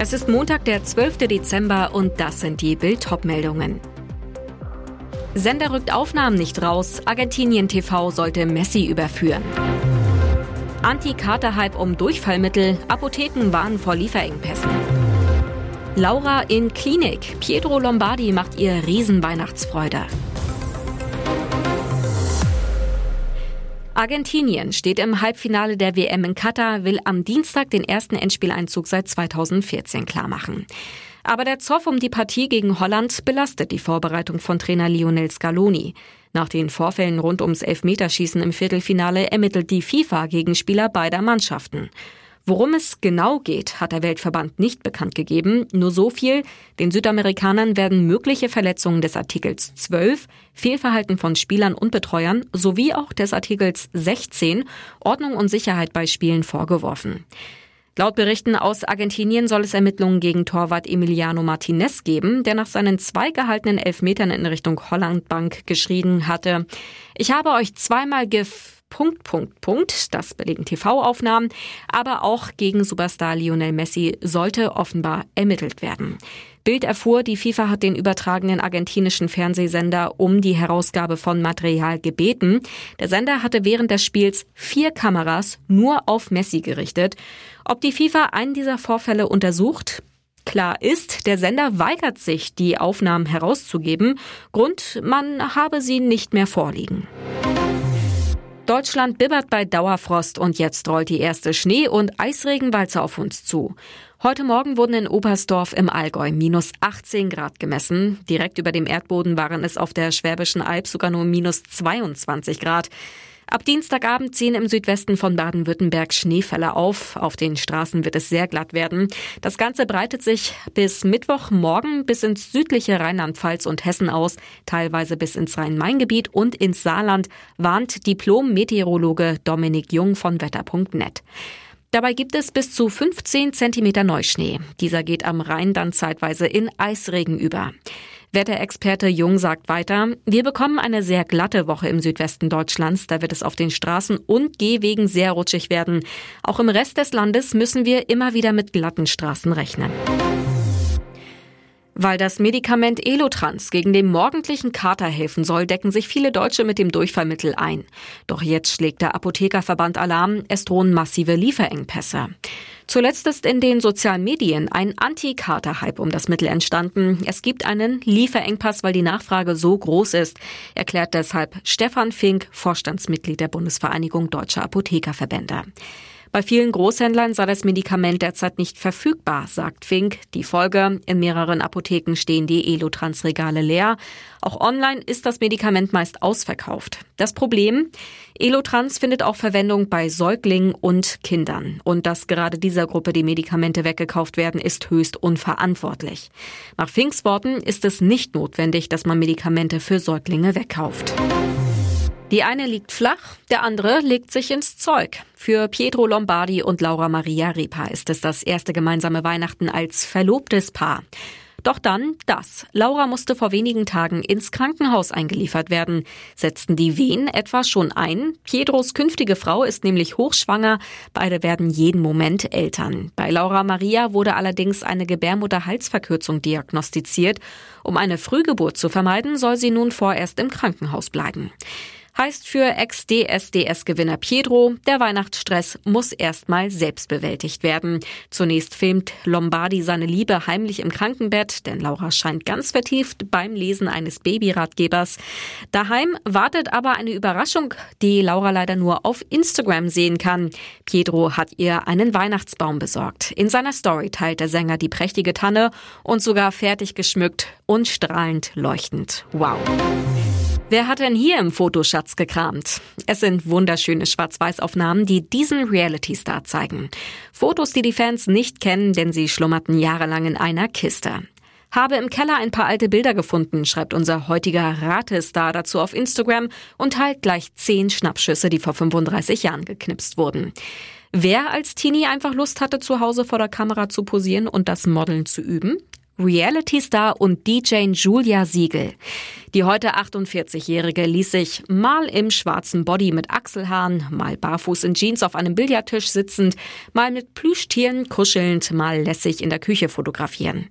Es ist Montag, der 12. Dezember und das sind die Bild meldungen Sender rückt Aufnahmen nicht raus. Argentinien TV sollte Messi überführen. Anti-Kater-Hype um Durchfallmittel. Apotheken warnen vor Lieferengpässen. Laura in Klinik. Pietro Lombardi macht ihr Riesenweihnachtsfreude. Argentinien steht im Halbfinale der WM in Katar, will am Dienstag den ersten Endspieleinzug seit 2014 klarmachen. Aber der Zoff um die Partie gegen Holland belastet die Vorbereitung von Trainer Lionel Scaloni. Nach den Vorfällen rund ums Elfmeterschießen im Viertelfinale ermittelt die FIFA gegen Spieler beider Mannschaften. Worum es genau geht, hat der Weltverband nicht bekannt gegeben. Nur so viel. Den Südamerikanern werden mögliche Verletzungen des Artikels 12, Fehlverhalten von Spielern und Betreuern sowie auch des Artikels 16, Ordnung und Sicherheit bei Spielen vorgeworfen. Laut Berichten aus Argentinien soll es Ermittlungen gegen Torwart Emiliano Martinez geben, der nach seinen zwei gehaltenen Elfmetern in Richtung Hollandbank geschrien hatte, ich habe euch zweimal gef Punkt, Punkt, Punkt. Das belegen TV-Aufnahmen. Aber auch gegen Superstar Lionel Messi sollte offenbar ermittelt werden. Bild erfuhr, die FIFA hat den übertragenen argentinischen Fernsehsender um die Herausgabe von Material gebeten. Der Sender hatte während des Spiels vier Kameras nur auf Messi gerichtet. Ob die FIFA einen dieser Vorfälle untersucht, Klar ist, der Sender weigert sich, die Aufnahmen herauszugeben. Grund, man habe sie nicht mehr vorliegen. Deutschland bibbert bei Dauerfrost und jetzt rollt die erste Schnee- und Eisregenwalze auf uns zu. Heute Morgen wurden in Oberstdorf im Allgäu minus 18 Grad gemessen. Direkt über dem Erdboden waren es auf der Schwäbischen Alb sogar nur minus 22 Grad. Ab Dienstagabend ziehen im Südwesten von Baden-Württemberg Schneefälle auf. Auf den Straßen wird es sehr glatt werden. Das Ganze breitet sich bis Mittwochmorgen bis ins südliche Rheinland-Pfalz und Hessen aus, teilweise bis ins Rhein-Main-Gebiet und ins Saarland, warnt Diplom-Meteorologe Dominik Jung von Wetter.net. Dabei gibt es bis zu 15 Zentimeter Neuschnee. Dieser geht am Rhein dann zeitweise in Eisregen über. Wetterexperte Jung sagt weiter, wir bekommen eine sehr glatte Woche im Südwesten Deutschlands. Da wird es auf den Straßen und Gehwegen sehr rutschig werden. Auch im Rest des Landes müssen wir immer wieder mit glatten Straßen rechnen. Weil das Medikament Elotrans gegen den morgendlichen Kater helfen soll, decken sich viele Deutsche mit dem Durchfallmittel ein. Doch jetzt schlägt der Apothekerverband Alarm, es drohen massive Lieferengpässe. Zuletzt ist in den sozialen Medien ein Anti-Kater-Hype um das Mittel entstanden. Es gibt einen Lieferengpass, weil die Nachfrage so groß ist, erklärt deshalb Stefan Fink, Vorstandsmitglied der Bundesvereinigung Deutscher Apothekerverbände. Bei vielen Großhändlern sei das Medikament derzeit nicht verfügbar, sagt Fink. Die Folge, in mehreren Apotheken stehen die Elotrans-Regale leer. Auch online ist das Medikament meist ausverkauft. Das Problem, Elotrans findet auch Verwendung bei Säuglingen und Kindern. Und dass gerade dieser Gruppe die Medikamente weggekauft werden, ist höchst unverantwortlich. Nach Finks Worten ist es nicht notwendig, dass man Medikamente für Säuglinge wegkauft. Die eine liegt flach, der andere legt sich ins Zeug. Für Pietro Lombardi und Laura Maria Repa ist es das erste gemeinsame Weihnachten als verlobtes Paar. Doch dann das. Laura musste vor wenigen Tagen ins Krankenhaus eingeliefert werden. Setzten die Wehen etwa schon ein? Pietros künftige Frau ist nämlich hochschwanger. Beide werden jeden Moment Eltern. Bei Laura Maria wurde allerdings eine Gebärmutterhalsverkürzung diagnostiziert. Um eine Frühgeburt zu vermeiden, soll sie nun vorerst im Krankenhaus bleiben. Heißt für Ex-DSDS-Gewinner Pietro, der Weihnachtsstress muss erstmal selbst bewältigt werden. Zunächst filmt Lombardi seine Liebe heimlich im Krankenbett, denn Laura scheint ganz vertieft beim Lesen eines Babyratgebers. Daheim wartet aber eine Überraschung, die Laura leider nur auf Instagram sehen kann. Pietro hat ihr einen Weihnachtsbaum besorgt. In seiner Story teilt der Sänger die prächtige Tanne und sogar fertig geschmückt und strahlend leuchtend. Wow. Wer hat denn hier im Fotoschatz gekramt? Es sind wunderschöne Schwarz-Weiß-Aufnahmen, die diesen Reality-Star zeigen. Fotos, die die Fans nicht kennen, denn sie schlummerten jahrelang in einer Kiste. Habe im Keller ein paar alte Bilder gefunden, schreibt unser heutiger Ratestar dazu auf Instagram und teilt gleich zehn Schnappschüsse, die vor 35 Jahren geknipst wurden. Wer als Teenie einfach Lust hatte, zu Hause vor der Kamera zu posieren und das Modeln zu üben? Reality-Star und DJ Julia Siegel. Die heute 48-Jährige ließ sich mal im schwarzen Body mit Achselhaaren, mal barfuß in Jeans auf einem Billardtisch sitzend, mal mit Plüschtieren kuschelnd, mal lässig in der Küche fotografieren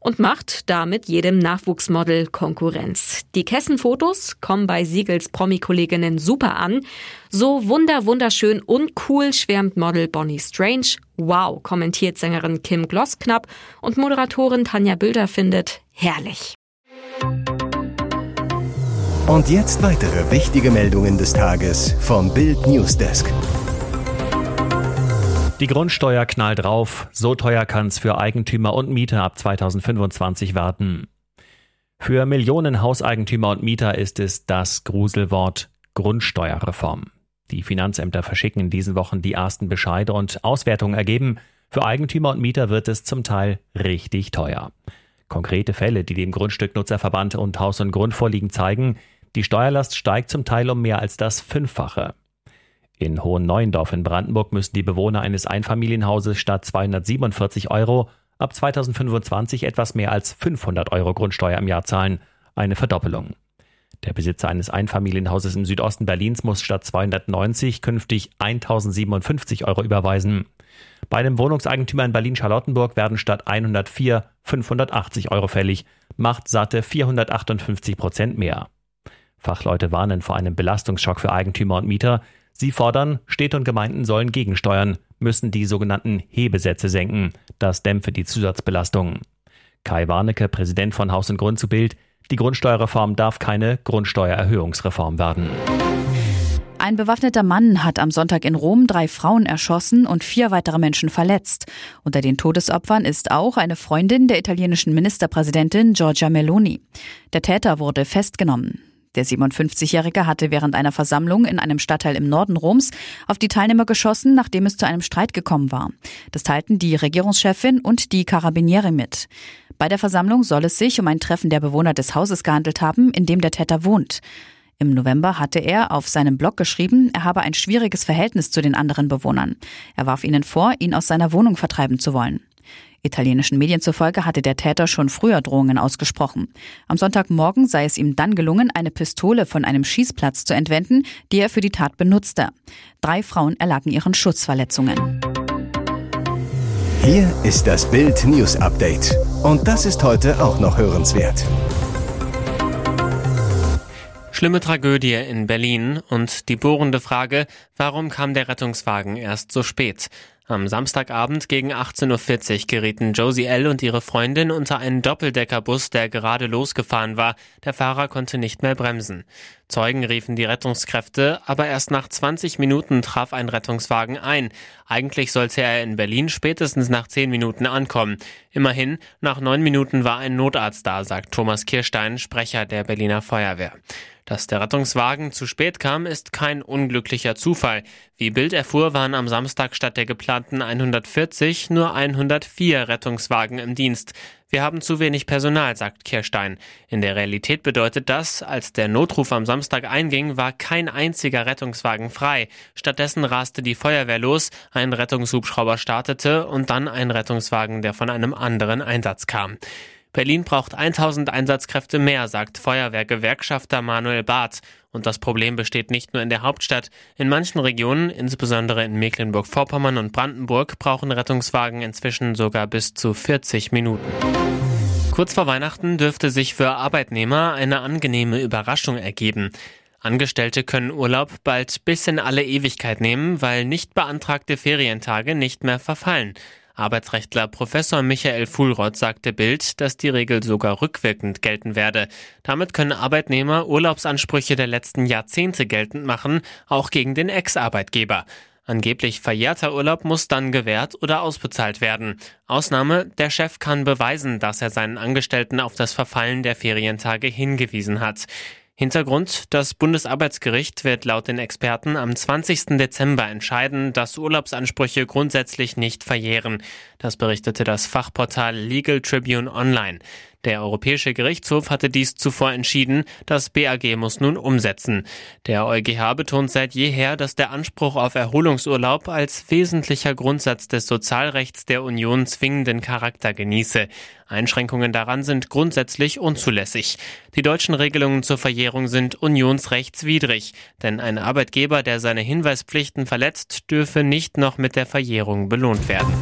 und macht damit jedem Nachwuchsmodel Konkurrenz. Die Kessenfotos kommen bei Siegels Promi-Kolleginnen super an. So wunder wunderschön und cool schwärmt Model Bonnie Strange. Wow, kommentiert Sängerin Kim Glossknapp und Moderatorin Tanja Bilder findet herrlich. Und jetzt weitere wichtige Meldungen des Tages vom Bild Newsdesk. Die Grundsteuer knallt drauf. So teuer kann es für Eigentümer und Mieter ab 2025 werden. Für Millionen Hauseigentümer und Mieter ist es das Gruselwort Grundsteuerreform. Die Finanzämter verschicken in diesen Wochen die ersten Bescheide und Auswertungen ergeben, für Eigentümer und Mieter wird es zum Teil richtig teuer. Konkrete Fälle, die dem Grundstücknutzerverband und Haus und Grund vorliegen, zeigen, die Steuerlast steigt zum Teil um mehr als das Fünffache. In Hohen Neuendorf in Brandenburg müssen die Bewohner eines Einfamilienhauses statt 247 Euro ab 2025 etwas mehr als 500 Euro Grundsteuer im Jahr zahlen, eine Verdoppelung. Der Besitzer eines Einfamilienhauses im Südosten Berlins muss statt 290 künftig 1057 Euro überweisen. Bei einem Wohnungseigentümer in Berlin-Charlottenburg werden statt 104 580 Euro fällig, macht satte 458 Prozent mehr. Fachleute warnen vor einem Belastungsschock für Eigentümer und Mieter, Sie fordern, Städte und Gemeinden sollen gegensteuern, müssen die sogenannten Hebesätze senken. Das dämpfe die Zusatzbelastung. Kai Warnecke, Präsident von Haus und Grund zu Bild, die Grundsteuerreform darf keine Grundsteuererhöhungsreform werden. Ein bewaffneter Mann hat am Sonntag in Rom drei Frauen erschossen und vier weitere Menschen verletzt. Unter den Todesopfern ist auch eine Freundin der italienischen Ministerpräsidentin Giorgia Meloni. Der Täter wurde festgenommen. Der 57-Jährige hatte während einer Versammlung in einem Stadtteil im Norden Roms auf die Teilnehmer geschossen, nachdem es zu einem Streit gekommen war. Das teilten die Regierungschefin und die Karabiniere mit. Bei der Versammlung soll es sich um ein Treffen der Bewohner des Hauses gehandelt haben, in dem der Täter wohnt. Im November hatte er auf seinem Blog geschrieben, er habe ein schwieriges Verhältnis zu den anderen Bewohnern. Er warf ihnen vor, ihn aus seiner Wohnung vertreiben zu wollen. Italienischen Medien zufolge hatte der Täter schon früher Drohungen ausgesprochen. Am Sonntagmorgen sei es ihm dann gelungen, eine Pistole von einem Schießplatz zu entwenden, die er für die Tat benutzte. Drei Frauen erlagen ihren Schutzverletzungen. Hier ist das Bild News Update. Und das ist heute auch noch hörenswert. Schlimme Tragödie in Berlin und die bohrende Frage, warum kam der Rettungswagen erst so spät? Am Samstagabend gegen 18.40 Uhr gerieten Josie L. und ihre Freundin unter einen Doppeldeckerbus, der gerade losgefahren war. Der Fahrer konnte nicht mehr bremsen. Zeugen riefen die Rettungskräfte, aber erst nach 20 Minuten traf ein Rettungswagen ein. Eigentlich sollte er in Berlin spätestens nach 10 Minuten ankommen. Immerhin, nach 9 Minuten war ein Notarzt da, sagt Thomas Kirstein, Sprecher der Berliner Feuerwehr. Dass der Rettungswagen zu spät kam, ist kein unglücklicher Zufall. Wie Bild erfuhr, waren am Samstag statt der geplanten 140 nur 104 Rettungswagen im Dienst. Wir haben zu wenig Personal, sagt Kirstein. In der Realität bedeutet das, als der Notruf am Samstag einging, war kein einziger Rettungswagen frei. Stattdessen raste die Feuerwehr los, ein Rettungshubschrauber startete und dann ein Rettungswagen, der von einem anderen Einsatz kam. Berlin braucht 1000 Einsatzkräfte mehr, sagt Feuerwehrgewerkschafter Manuel Barth. Und das Problem besteht nicht nur in der Hauptstadt. In manchen Regionen, insbesondere in Mecklenburg-Vorpommern und Brandenburg, brauchen Rettungswagen inzwischen sogar bis zu 40 Minuten. Kurz vor Weihnachten dürfte sich für Arbeitnehmer eine angenehme Überraschung ergeben. Angestellte können Urlaub bald bis in alle Ewigkeit nehmen, weil nicht beantragte Ferientage nicht mehr verfallen. Arbeitsrechtler Professor Michael Fuhlrott sagte Bild, dass die Regel sogar rückwirkend gelten werde. Damit können Arbeitnehmer Urlaubsansprüche der letzten Jahrzehnte geltend machen, auch gegen den Ex-Arbeitgeber. Angeblich verjährter Urlaub muss dann gewährt oder ausbezahlt werden. Ausnahme, der Chef kann beweisen, dass er seinen Angestellten auf das Verfallen der Ferientage hingewiesen hat. Hintergrund, das Bundesarbeitsgericht wird laut den Experten am 20. Dezember entscheiden, dass Urlaubsansprüche grundsätzlich nicht verjähren. Das berichtete das Fachportal Legal Tribune Online. Der Europäische Gerichtshof hatte dies zuvor entschieden, das BAG muss nun umsetzen. Der EuGH betont seit jeher, dass der Anspruch auf Erholungsurlaub als wesentlicher Grundsatz des Sozialrechts der Union zwingenden Charakter genieße. Einschränkungen daran sind grundsätzlich unzulässig. Die deutschen Regelungen zur Verjährung sind unionsrechtswidrig, denn ein Arbeitgeber, der seine Hinweispflichten verletzt, dürfe nicht noch mit der Verjährung belohnt werden.